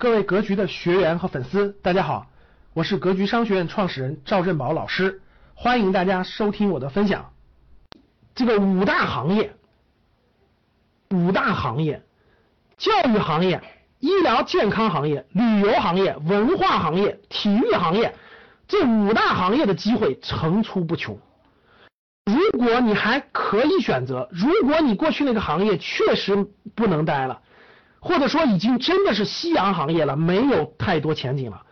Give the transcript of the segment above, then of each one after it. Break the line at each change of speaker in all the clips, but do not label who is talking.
各位格局的学员和粉丝，大家好，我是格局商学院创始人赵振宝老师，欢迎大家收听我的分享。这个五大行业，五大行业，教育行业、医疗健康行业、旅游行业、文化行业、体育行业，这五大行业的机会层出不穷。如果你还可以选择，如果你过去那个行业确实不能待了，或者说已经真的是夕阳行业了，没有太多前景了。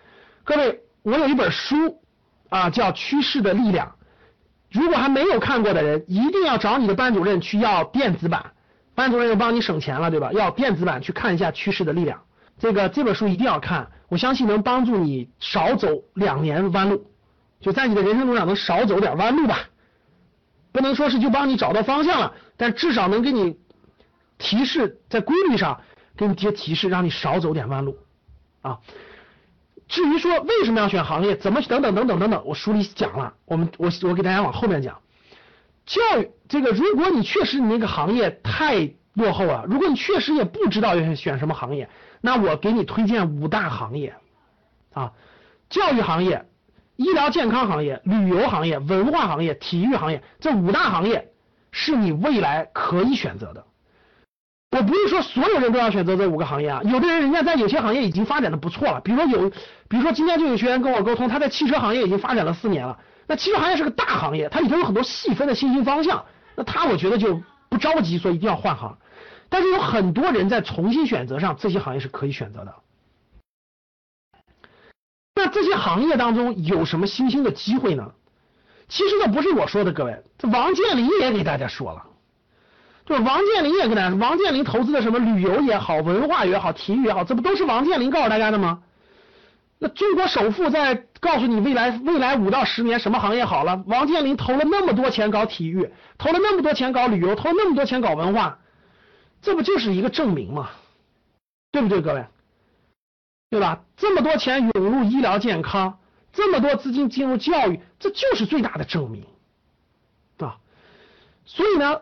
各位，我有一本书啊，叫《趋势的力量》。如果还没有看过的人，一定要找你的班主任去要电子版，班主任又帮你省钱了，对吧？要电子版去看一下《趋势的力量》。这个这本书一定要看，我相信能帮助你少走两年弯路，就在你的人生路上能少走点弯路吧。不能说是就帮你找到方向了，但至少能给你提示，在规律上给你些提示，让你少走点弯路啊。至于说为什么要选行业，怎么等等等等等等，我书里讲了，我们我我给大家往后面讲。教育这个，如果你确实你那个行业太落后了，如果你确实也不知道要选什么行业，那我给你推荐五大行业啊，教育行业。医疗健康行业、旅游行业、文化行业、体育行业这五大行业是你未来可以选择的。我不是说所有人都要选择这五个行业啊，有的人人家在有些行业已经发展的不错了，比如说有，比如说今天就有学员跟我沟通，他在汽车行业已经发展了四年了。那汽车行业是个大行业，它里头有很多细分的新兴方向，那他我觉得就不着急说一定要换行。但是有很多人在重新选择上，这些行业是可以选择的。那这些行业当中有什么新兴的机会呢？其实这不是我说的，各位，这王健林也给大家说了，就是王健林也跟大家说，王健林投资的什么旅游也好，文化也好，体育也好，这不都是王健林告诉大家的吗？那中国首富在告诉你未来未来五到十年什么行业好了，王健林投了那么多钱搞体育，投了那么多钱搞旅游，投了那么多钱搞文化，这不就是一个证明吗？对不对，各位？对吧？这么多钱涌入医疗健康，这么多资金进入教育，这就是最大的证明啊！所以呢，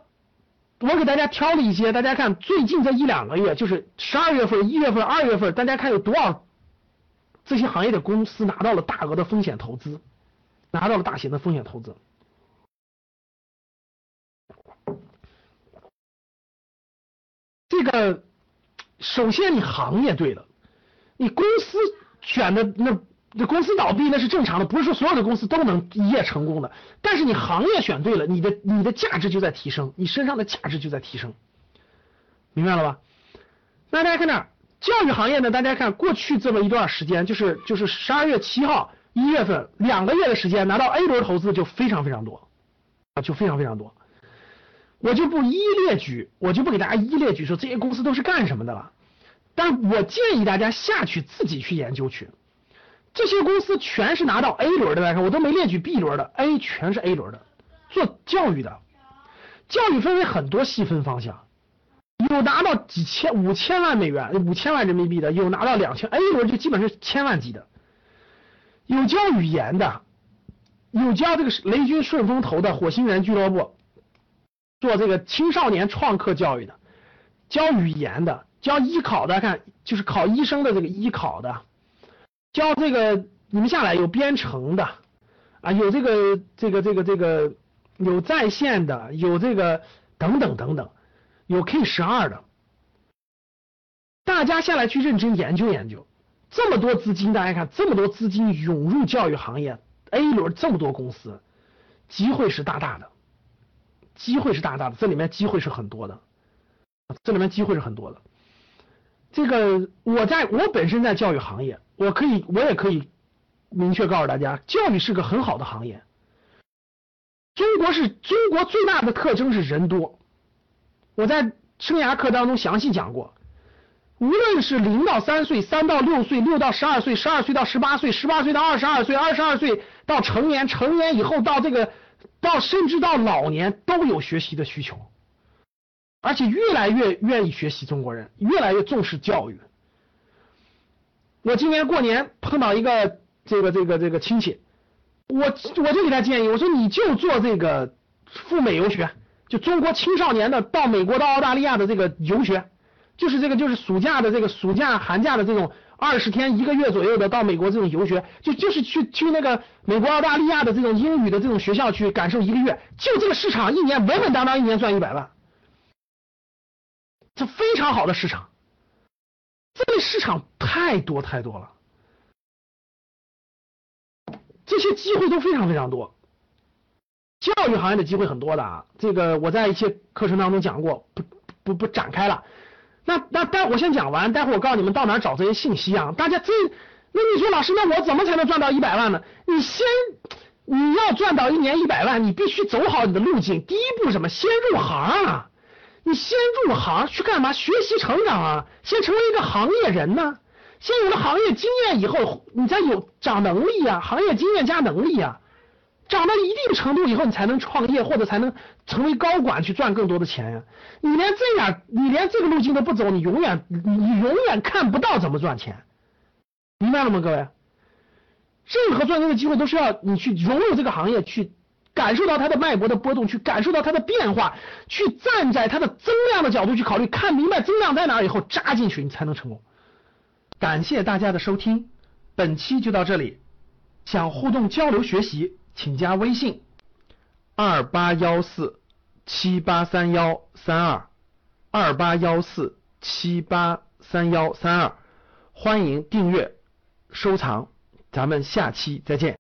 我给大家挑了一些，大家看最近这一两个月，就是十二月份、一月份、二月份，大家看有多少这些行业的公司拿到了大额的风险投资，拿到了大型的风险投资。这个首先你行业对了。你公司选的那这公司倒闭那是正常的，不是说所有的公司都能一夜成功的。但是你行业选对了，你的你的价值就在提升，你身上的价值就在提升，明白了吧？那大家看这儿，教育行业呢？大家看过去这么一段时间，就是就是十二月七号一月份两个月的时间拿到 A 轮投资就非常非常多啊，就非常非常多。我就不一列举，我就不给大家一列举说这些公司都是干什么的了。但我建议大家下去自己去研究去，这些公司全是拿到 A 轮的，来看我都没列举 B 轮的，A 全是 A 轮的，做教育的，教育分为很多细分方向，有拿到几千、五千万美元、五千万人民币的，有拿到两千 A 轮就基本是千万级的，有教语言的，有教这个雷军顺风投的火星人俱乐部，做这个青少年创客教育的，教语言的。教医考的，看就是考医生的这个医考的，教这个你们下来有编程的啊，有这个这个这个这个有在线的，有这个等等等等，有 K 十二的，大家下来去认真研究研究，这么多资金，大家看这么多资金涌入教育行业，A 轮这么多公司，机会是大大的，机会是大大的，这里面机会是很多的，这里面机会是很多的。这个我在我本身在教育行业，我可以我也可以明确告诉大家，教育是个很好的行业。中国是中国最大的特征是人多，我在生涯课当中详细讲过，无论是零到三岁、三到六岁、六到十二岁、十二岁到十八岁、十八岁到二十二岁、二十二岁到成年、成年以后到这个到甚至到老年都有学习的需求。而且越来越愿意学习，中国人越来越重视教育。我今年过年碰到一个这个这个这个亲戚，我我就给他建议，我说你就做这个赴美游学，就中国青少年的到美国到澳大利亚的这个游学，就是这个就是暑假的这个暑假寒假的这种二十天一个月左右的到美国这种游学，就就是去去那个美国、澳大利亚的这种英语的这种学校去感受一个月，就这个市场一年稳稳当当一年赚一百万，这非常好的市场，这个市场太多太多了，这些机会都非常非常多。教育行业的机会很多的啊，这个我在一些课程当中讲过，不不不展开了。那那待会我先讲完，待会儿我告诉你们到哪找这些信息啊。大家这，那你说老师，那我怎么才能赚到一百万呢？你先你要赚到一年一百万，你必须走好你的路径。第一步什么？先入行啊！你先入行去干嘛？学习成长啊！先成为一个行业人呢。先有了行业经验以后，你才有长能力啊！行业经验加能力啊！涨到一定程度以后，你才能创业或者才能成为高管去赚更多的钱呀。你连这样，你连这个路径都不走，你永远你永远看不到怎么赚钱，明白了吗，各位？任何赚钱的机会都是要你去融入这个行业，去感受到它的脉搏的波动，去感受到它的变化，去站在它的增量的角度去考虑，看明白增量在哪以后扎进去，你才能成功。感谢大家的收听，本期就到这里。想互动交流学习。请加微信二八幺四七八三幺三二二八幺四七八三幺三二，欢迎订阅收藏，咱们下期再见。